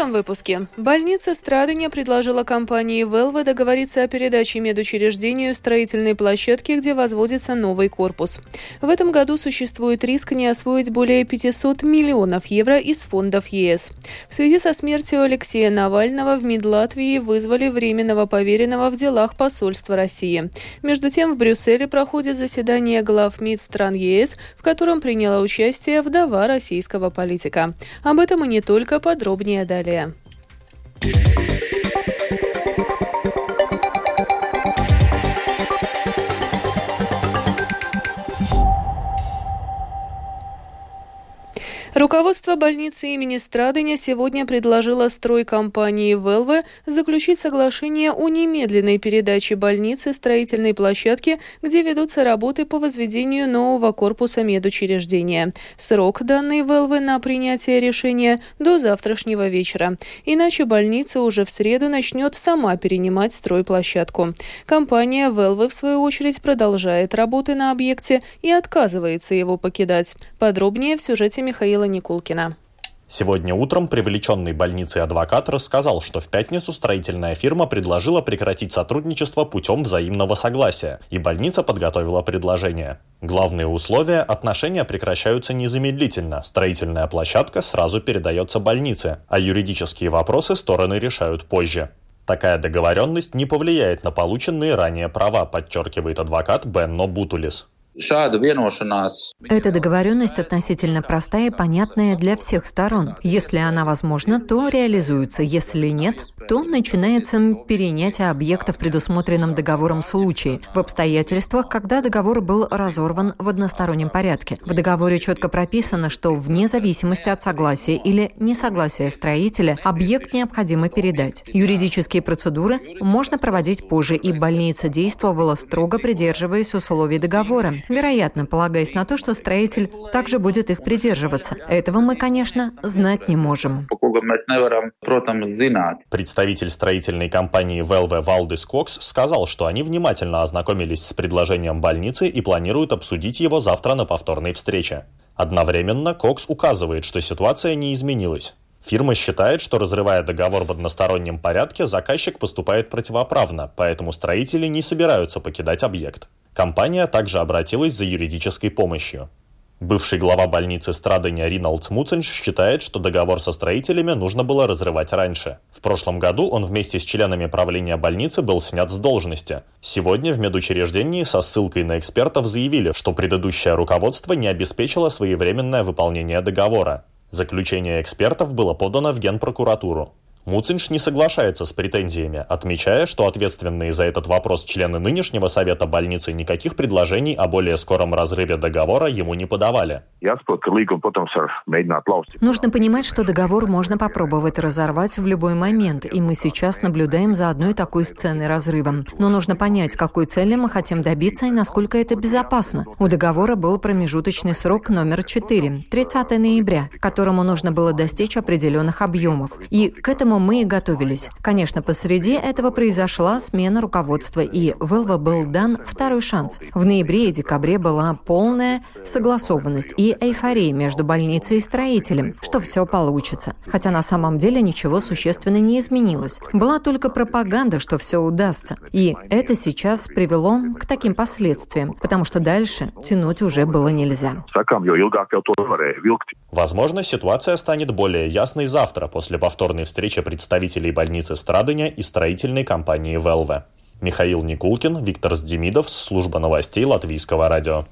этом выпуске. Больница Страдания предложила компании Велва договориться о передаче медучреждению строительной площадки, где возводится новый корпус. В этом году существует риск не освоить более 500 миллионов евро из фондов ЕС. В связи со смертью Алексея Навального в МИД Латвии вызвали временного поверенного в делах посольства России. Между тем в Брюсселе проходит заседание глав МИД стран ЕС, в котором приняла участие вдова российского политика. Об этом и не только подробнее далее. det Руководство больницы имени Страдыня сегодня предложило стройкомпании «Велве» заключить соглашение о немедленной передаче больницы строительной площадки, где ведутся работы по возведению нового корпуса медучреждения. Срок данной «Велве» на принятие решения до завтрашнего вечера. Иначе больница уже в среду начнет сама перенимать стройплощадку. Компания «Велве» в свою очередь продолжает работы на объекте и отказывается его покидать. Подробнее в сюжете Михаила Никулкина. Сегодня утром привлеченный больницей адвокат рассказал, что в пятницу строительная фирма предложила прекратить сотрудничество путем взаимного согласия, и больница подготовила предложение. Главные условия – отношения прекращаются незамедлительно, строительная площадка сразу передается больнице, а юридические вопросы стороны решают позже. Такая договоренность не повлияет на полученные ранее права, подчеркивает адвокат Бенно Бутулис. Эта договоренность относительно простая и понятная для всех сторон. Если она возможна, то реализуется. Если нет, то начинается перенятие объекта в предусмотренном договором случае, в обстоятельствах, когда договор был разорван в одностороннем порядке. В договоре четко прописано, что вне зависимости от согласия или несогласия строителя объект необходимо передать. Юридические процедуры можно проводить позже, и больница действовала строго придерживаясь условий договора вероятно, полагаясь на то, что строитель также будет их придерживаться. Этого мы, конечно, знать не можем. Представитель строительной компании Velve Валдис Кокс сказал, что они внимательно ознакомились с предложением больницы и планируют обсудить его завтра на повторной встрече. Одновременно Кокс указывает, что ситуация не изменилась. Фирма считает, что разрывая договор в одностороннем порядке, заказчик поступает противоправно, поэтому строители не собираются покидать объект. Компания также обратилась за юридической помощью. Бывший глава больницы Страдания Риналд Смуценш считает, что договор со строителями нужно было разрывать раньше. В прошлом году он вместе с членами правления больницы был снят с должности. Сегодня в медучреждении со ссылкой на экспертов заявили, что предыдущее руководство не обеспечило своевременное выполнение договора. Заключение экспертов было подано в Генпрокуратуру. Муцинш не соглашается с претензиями, отмечая, что ответственные за этот вопрос члены нынешнего совета больницы никаких предложений о более скором разрыве договора ему не подавали. Нужно понимать, что договор можно попробовать разорвать в любой момент, и мы сейчас наблюдаем за одной такой сценой разрыва. Но нужно понять, какой цели мы хотим добиться и насколько это безопасно. У договора был промежуточный срок номер 4, 30 ноября, к которому нужно было достичь определенных объемов. И к этому мы и готовились. Конечно, посреди этого произошла смена руководства, и Велва был дан второй шанс. В ноябре и декабре была полная согласованность и эйфория между больницей и строителем, что все получится. Хотя на самом деле ничего существенно не изменилось. Была только пропаганда, что все удастся. И это сейчас привело к таким последствиям, потому что дальше тянуть уже было нельзя. Возможно, ситуация станет более ясной завтра после повторной встречи представителей больницы Страдыня и строительной компании «Велве». Михаил Никулкин, Виктор Сдемидов, служба новостей Латвийского радио.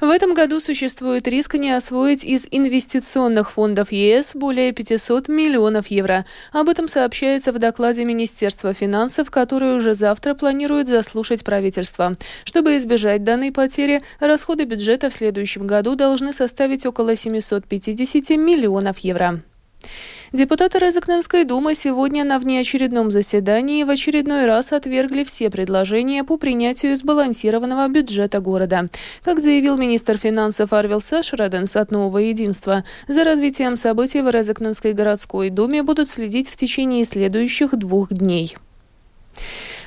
В этом году существует риск не освоить из инвестиционных фондов ЕС более 500 миллионов евро. Об этом сообщается в докладе Министерства финансов, который уже завтра планирует заслушать правительство. Чтобы избежать данной потери, расходы бюджета в следующем году должны составить около 750 миллионов евро. Депутаты Резакненской думы сегодня на внеочередном заседании в очередной раз отвергли все предложения по принятию сбалансированного бюджета города. Как заявил министр финансов Арвил Сашраденс от «Нового единства», за развитием событий в Резакненской городской думе будут следить в течение следующих двух дней.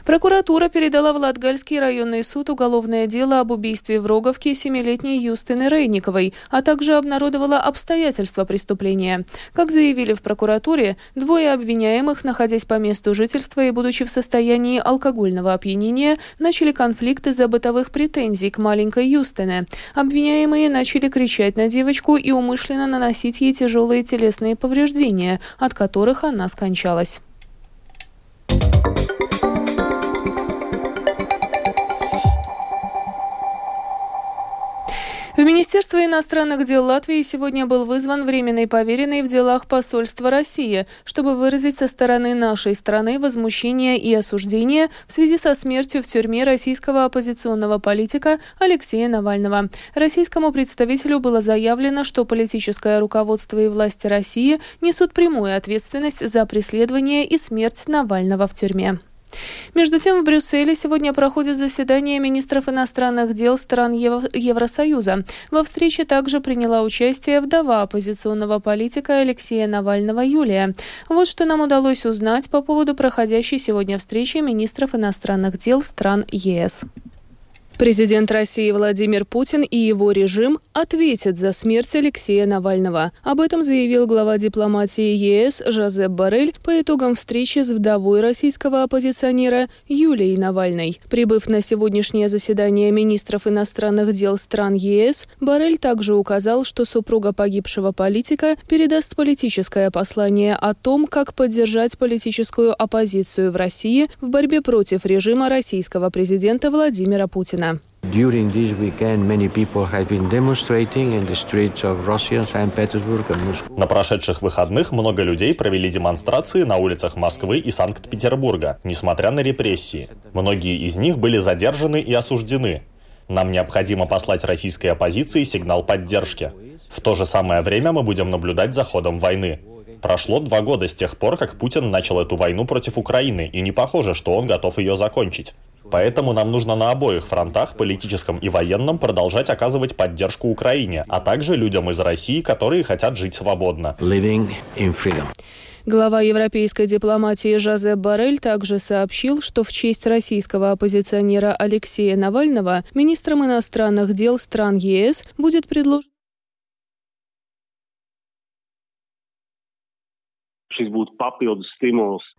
Прокуратура передала в Латгальский районный суд уголовное дело об убийстве в Роговке семилетней Юстины Рейниковой, а также обнародовала обстоятельства преступления. Как заявили в прокуратуре, двое обвиняемых, находясь по месту жительства и будучи в состоянии алкогольного опьянения, начали конфликт из-за бытовых претензий к маленькой Юстине. Обвиняемые начали кричать на девочку и умышленно наносить ей тяжелые телесные повреждения, от которых она скончалась. Министерство иностранных дел Латвии сегодня был вызван временный поверенный в делах посольства России, чтобы выразить со стороны нашей страны возмущение и осуждение в связи со смертью в тюрьме российского оппозиционного политика Алексея Навального. Российскому представителю было заявлено, что политическое руководство и власти России несут прямую ответственность за преследование и смерть Навального в тюрьме. Между тем, в Брюсселе сегодня проходит заседание министров иностранных дел стран Евросоюза. Во встрече также приняла участие вдова оппозиционного политика Алексея Навального Юлия. Вот что нам удалось узнать по поводу проходящей сегодня встречи министров иностранных дел стран ЕС. Президент России Владимир Путин и его режим ответят за смерть Алексея Навального. Об этом заявил глава дипломатии ЕС Жозеп Барель по итогам встречи с вдовой российского оппозиционера Юлией Навальной. Прибыв на сегодняшнее заседание министров иностранных дел стран ЕС, Барель также указал, что супруга погибшего политика передаст политическое послание о том, как поддержать политическую оппозицию в России в борьбе против режима российского президента Владимира Путина. During this weekend, many people have been demonstrating in the streets of Russia, St. Petersburg and Moscow. На прошедших выходных много людей провели демонстрации на улицах Москвы и Санкт-Петербурга, несмотря на репрессии. Многие из них были задержаны и осуждены. Нам необходимо послать российской оппозиции сигнал поддержки. В то же самое время мы будем наблюдать за ходом войны. Прошло два года с тех пор, как Путин начал эту войну против Украины, и не похоже, что он готов ее закончить. Поэтому нам нужно на обоих фронтах, политическом и военном, продолжать оказывать поддержку Украине, а также людям из России, которые хотят жить свободно. Глава европейской дипломатии Жозеп Барель также сообщил, что в честь российского оппозиционера Алексея Навального министром иностранных дел стран ЕС будет предложен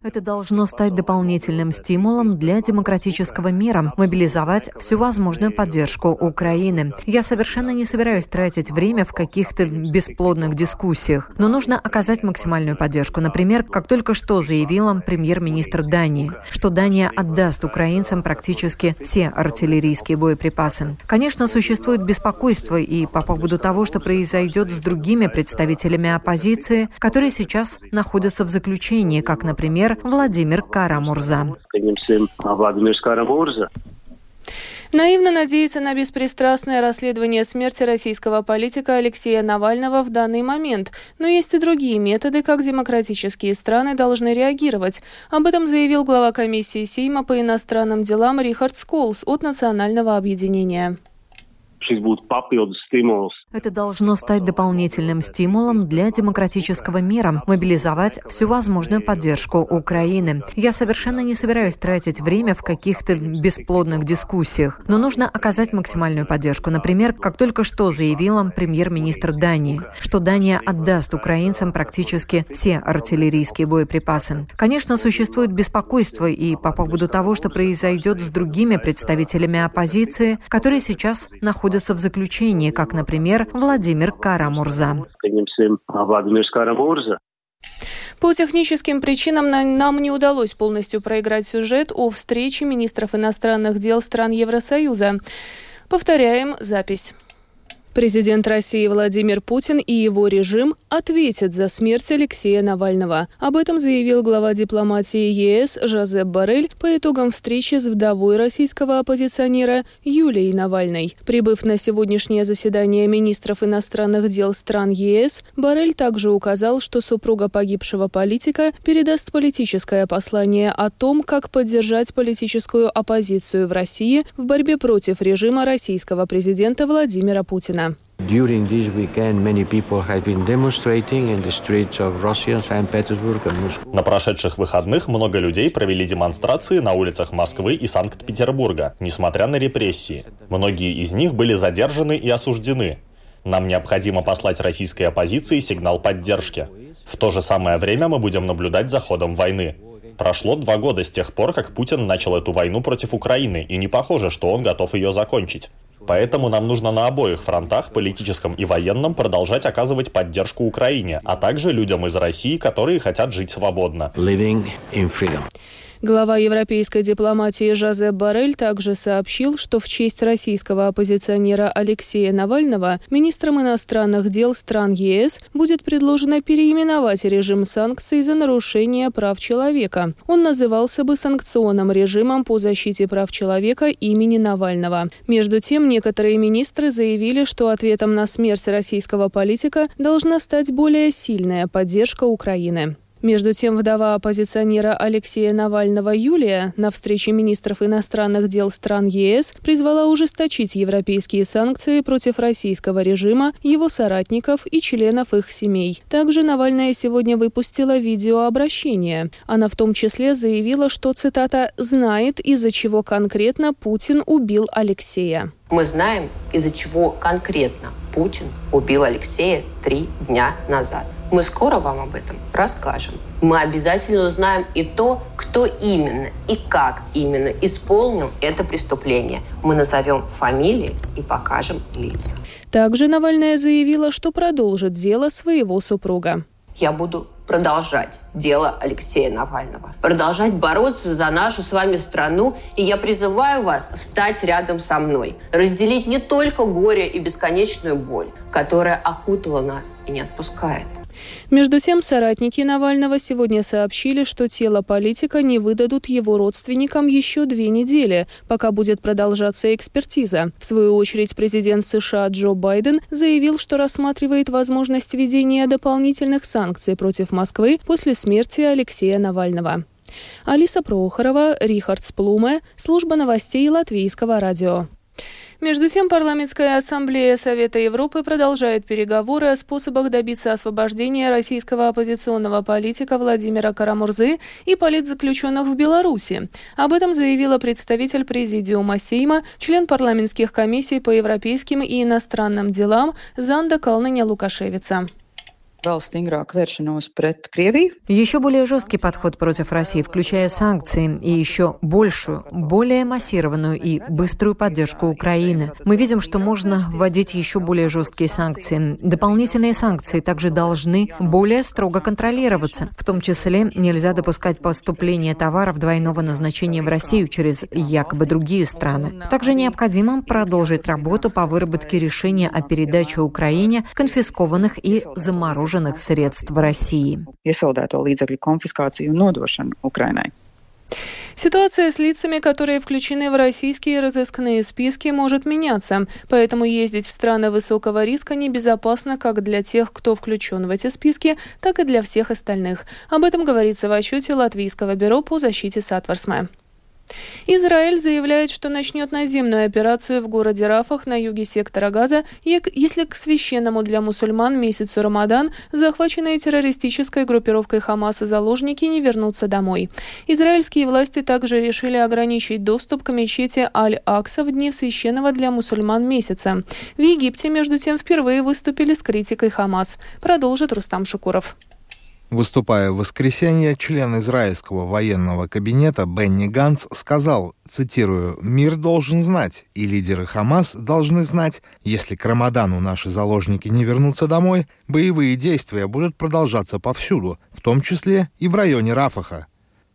Это должно стать дополнительным стимулом для демократического мира, мобилизовать всю возможную поддержку Украины. Я совершенно не собираюсь тратить время в каких-то бесплодных дискуссиях, но нужно оказать максимальную поддержку. Например, как только что заявила премьер-министр Дании, что Дания отдаст украинцам практически все артиллерийские боеприпасы. Конечно, существует беспокойство и по поводу того, что произойдет с другими представителями оппозиции, которые сейчас находятся находятся в заключении, как, например, Владимир Карамурза. Наивно надеяться на беспристрастное расследование смерти российского политика Алексея Навального в данный момент, но есть и другие методы, как демократические страны должны реагировать. Об этом заявил глава комиссии Сейма по иностранным делам Рихард Сколс от Национального объединения. Это должно стать дополнительным стимулом для демократического мира, мобилизовать всю возможную поддержку Украины. Я совершенно не собираюсь тратить время в каких-то бесплодных дискуссиях, но нужно оказать максимальную поддержку. Например, как только что заявила премьер-министр Дании, что Дания отдаст украинцам практически все артиллерийские боеприпасы. Конечно, существует беспокойство и по поводу того, что произойдет с другими представителями оппозиции, которые сейчас находятся в заключении, как, например, например, Владимир Карамурза. По техническим причинам нам не удалось полностью проиграть сюжет о встрече министров иностранных дел стран Евросоюза. Повторяем запись. Президент России Владимир Путин и его режим ответят за смерть Алексея Навального. Об этом заявил глава дипломатии ЕС Жозеп Барель по итогам встречи с вдовой российского оппозиционера Юлией Навальной. Прибыв на сегодняшнее заседание министров иностранных дел стран ЕС, Барель также указал, что супруга погибшего политика передаст политическое послание о том, как поддержать политическую оппозицию в России в борьбе против режима российского президента Владимира Путина. During this weekend, many people have been demonstrating in the streets of Russia, St. Petersburg and Moscow. На прошедших выходных много людей провели демонстрации на улицах Москвы и Санкт-Петербурга, несмотря на репрессии. Многие из них были задержаны и осуждены. Нам необходимо послать российской оппозиции сигнал поддержки. В то же самое время мы будем наблюдать за ходом войны. Прошло два года с тех пор, как Путин начал эту войну против Украины, и не похоже, что он готов ее закончить. Поэтому нам нужно на обоих фронтах, политическом и военном, продолжать оказывать поддержку Украине, а также людям из России, которые хотят жить свободно. Глава европейской дипломатии Жозеп Барель также сообщил, что в честь российского оппозиционера Алексея Навального министрам иностранных дел стран ЕС будет предложено переименовать режим санкций за нарушение прав человека. Он назывался бы санкционным режимом по защите прав человека имени Навального. Между тем, некоторые министры заявили, что ответом на смерть российского политика должна стать более сильная поддержка Украины. Между тем, вдова оппозиционера Алексея Навального Юлия на встрече министров иностранных дел стран ЕС призвала ужесточить европейские санкции против российского режима, его соратников и членов их семей. Также Навальная сегодня выпустила видеообращение. Она в том числе заявила, что, цитата, «знает, из-за чего конкретно Путин убил Алексея». Мы знаем, из-за чего конкретно Путин убил Алексея три дня назад. Мы скоро вам об этом расскажем. Мы обязательно узнаем и то, кто именно и как именно исполнил это преступление. Мы назовем фамилии и покажем лица. Также Навальная заявила, что продолжит дело своего супруга. Я буду продолжать дело Алексея Навального, продолжать бороться за нашу с вами страну. И я призываю вас стать рядом со мной, разделить не только горе и бесконечную боль, которая окутала нас и не отпускает, между тем, соратники Навального сегодня сообщили, что тело политика не выдадут его родственникам еще две недели, пока будет продолжаться экспертиза. В свою очередь, президент США Джо Байден заявил, что рассматривает возможность введения дополнительных санкций против Москвы после смерти Алексея Навального. Алиса Прохорова, Рихард Сплуме, служба новостей Латвийского радио. Между тем, парламентская ассамблея Совета Европы продолжает переговоры о способах добиться освобождения российского оппозиционного политика Владимира Карамурзы и политзаключенных в Беларуси. Об этом заявила представитель президиума Сейма, член парламентских комиссий по европейским и иностранным делам Занда Калныня Лукашевица. Еще более жесткий подход против России, включая санкции и еще большую, более массированную и быструю поддержку Украины. Мы видим, что можно вводить еще более жесткие санкции. Дополнительные санкции также должны более строго контролироваться. В том числе нельзя допускать поступление товаров двойного назначения в Россию через якобы другие страны. Также необходимо продолжить работу по выработке решения о передаче Украине конфискованных и замороженных замороженных средств в России. Ситуация с лицами, которые включены в российские разыскные списки, может меняться, поэтому ездить в страны высокого риска небезопасно как для тех, кто включен в эти списки, так и для всех остальных. Об этом говорится в отчете Латвийского бюро по защите Сатварсме. Израиль заявляет, что начнет наземную операцию в городе Рафах на юге сектора Газа, если к священному для мусульман месяцу Рамадан захваченные террористической группировкой Хамаса заложники не вернутся домой. Израильские власти также решили ограничить доступ к мечети Аль-Акса в дни священного для мусульман месяца. В Египте, между тем, впервые выступили с критикой Хамас. Продолжит Рустам Шукуров. Выступая в воскресенье, член израильского военного кабинета Бенни Ганс сказал, цитирую, «Мир должен знать, и лидеры Хамас должны знать, если к Рамадану наши заложники не вернутся домой, боевые действия будут продолжаться повсюду, в том числе и в районе Рафаха».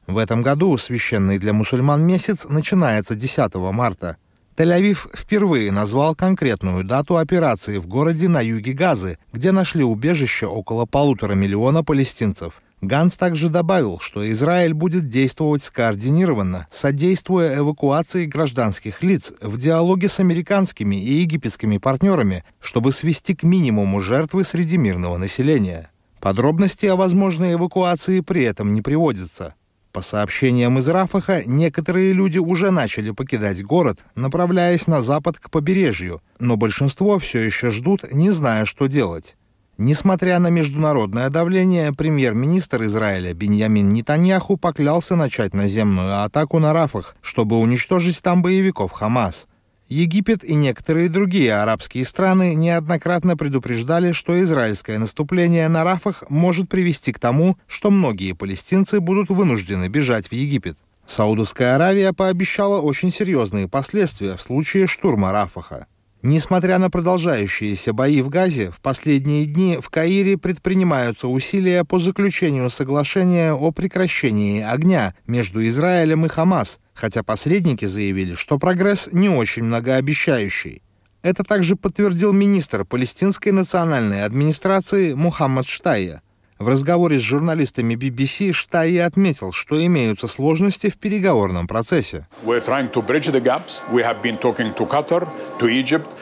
В этом году священный для мусульман месяц начинается 10 марта. Тель-Авив впервые назвал конкретную дату операции в городе на юге Газы, где нашли убежище около полутора миллиона палестинцев. Ганс также добавил, что Израиль будет действовать скоординированно, содействуя эвакуации гражданских лиц в диалоге с американскими и египетскими партнерами, чтобы свести к минимуму жертвы среди мирного населения. Подробности о возможной эвакуации при этом не приводятся. По сообщениям из Рафаха, некоторые люди уже начали покидать город, направляясь на запад к побережью, но большинство все еще ждут, не зная, что делать. Несмотря на международное давление, премьер-министр Израиля Беньямин Нетаньяху поклялся начать наземную атаку на Рафах, чтобы уничтожить там боевиков Хамас – Египет и некоторые другие арабские страны неоднократно предупреждали, что израильское наступление на Рафах может привести к тому, что многие палестинцы будут вынуждены бежать в Египет. Саудовская Аравия пообещала очень серьезные последствия в случае штурма Рафаха. Несмотря на продолжающиеся бои в Газе, в последние дни в Каире предпринимаются усилия по заключению соглашения о прекращении огня между Израилем и Хамас, хотя посредники заявили, что прогресс не очень многообещающий. Это также подтвердил министр палестинской национальной администрации Мухаммад Штайя – в разговоре с журналистами BBC Штайи отметил, что имеются сложности в переговорном процессе.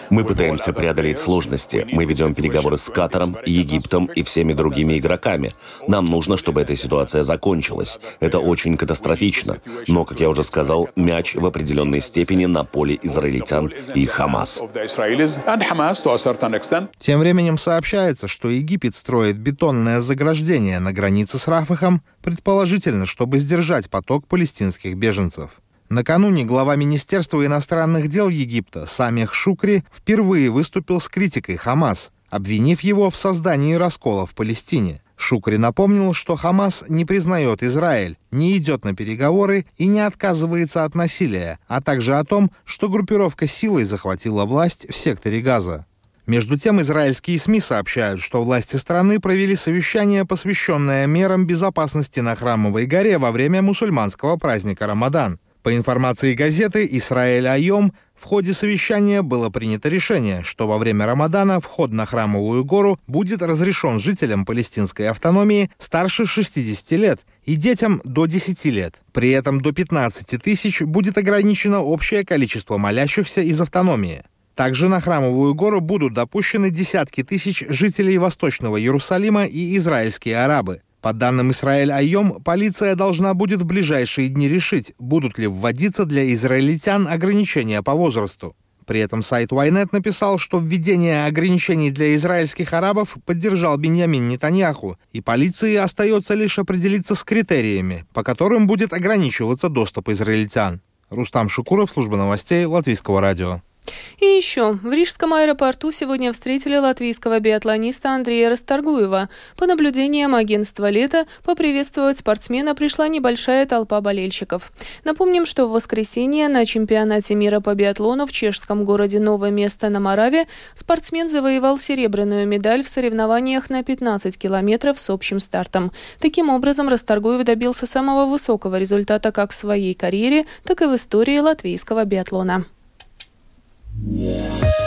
Мы пытаемся преодолеть сложности. Мы ведем переговоры с Катаром, Египтом и всеми другими игроками. Нам нужно, чтобы эта ситуация закончилась. Это очень катастрофично. Но, как я уже сказал, мяч в определенной степени на поле израильтян и Хамас. Тем временем сообщается, что Египет строит бетонное заграждение заграждение на границе с Рафахом, предположительно, чтобы сдержать поток палестинских беженцев. Накануне глава Министерства иностранных дел Египта Самих Шукри впервые выступил с критикой Хамас, обвинив его в создании раскола в Палестине. Шукри напомнил, что Хамас не признает Израиль, не идет на переговоры и не отказывается от насилия, а также о том, что группировка силой захватила власть в секторе Газа. Между тем, израильские СМИ сообщают, что власти страны провели совещание, посвященное мерам безопасности на Храмовой горе во время мусульманского праздника Рамадан. По информации газеты «Исраэль Айом», в ходе совещания было принято решение, что во время Рамадана вход на Храмовую гору будет разрешен жителям палестинской автономии старше 60 лет и детям до 10 лет. При этом до 15 тысяч будет ограничено общее количество молящихся из автономии. Также на Храмовую гору будут допущены десятки тысяч жителей Восточного Иерусалима и израильские арабы. По данным Израиль Айом, полиция должна будет в ближайшие дни решить, будут ли вводиться для израильтян ограничения по возрасту. При этом сайт Ynet написал, что введение ограничений для израильских арабов поддержал Беньямин Нетаньяху, и полиции остается лишь определиться с критериями, по которым будет ограничиваться доступ израильтян. Рустам Шукуров, служба новостей Латвийского радио. И еще, в Рижском аэропорту сегодня встретили латвийского биатлониста Андрея Расторгуева. По наблюдениям агентства «Лето» поприветствовать спортсмена пришла небольшая толпа болельщиков. Напомним, что в воскресенье на чемпионате мира по биатлону в чешском городе Новое Место на Мораве спортсмен завоевал серебряную медаль в соревнованиях на 15 километров с общим стартом. Таким образом, Расторгуев добился самого высокого результата как в своей карьере, так и в истории латвийского биатлона. Yeah.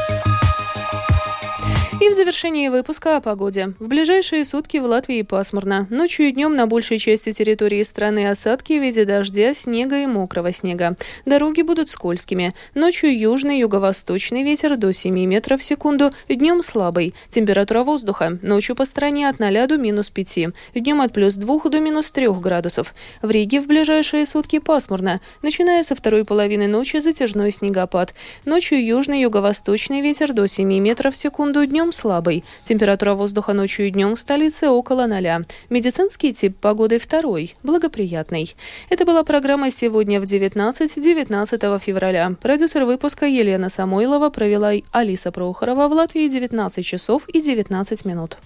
И в завершении выпуска о погоде. В ближайшие сутки в Латвии пасмурно. Ночью и днем на большей части территории страны осадки в виде дождя, снега и мокрого снега. Дороги будут скользкими. Ночью южный юго-восточный ветер до 7 метров в секунду, днем слабый. Температура воздуха. Ночью по стране от 0 до минус 5. Днем от плюс 2 до минус 3 градусов. В Риге в ближайшие сутки пасмурно. Начиная со второй половины ночи затяжной снегопад. Ночью южный юго-восточный ветер до 7 метров в секунду, днем слабый. Температура воздуха ночью и днем в столице около ноля. Медицинский тип погоды второй, благоприятный. Это была программа «Сегодня в 19» 19 февраля. Продюсер выпуска Елена Самойлова провела Алиса Прохорова в Латвии 19 часов и 19 минут.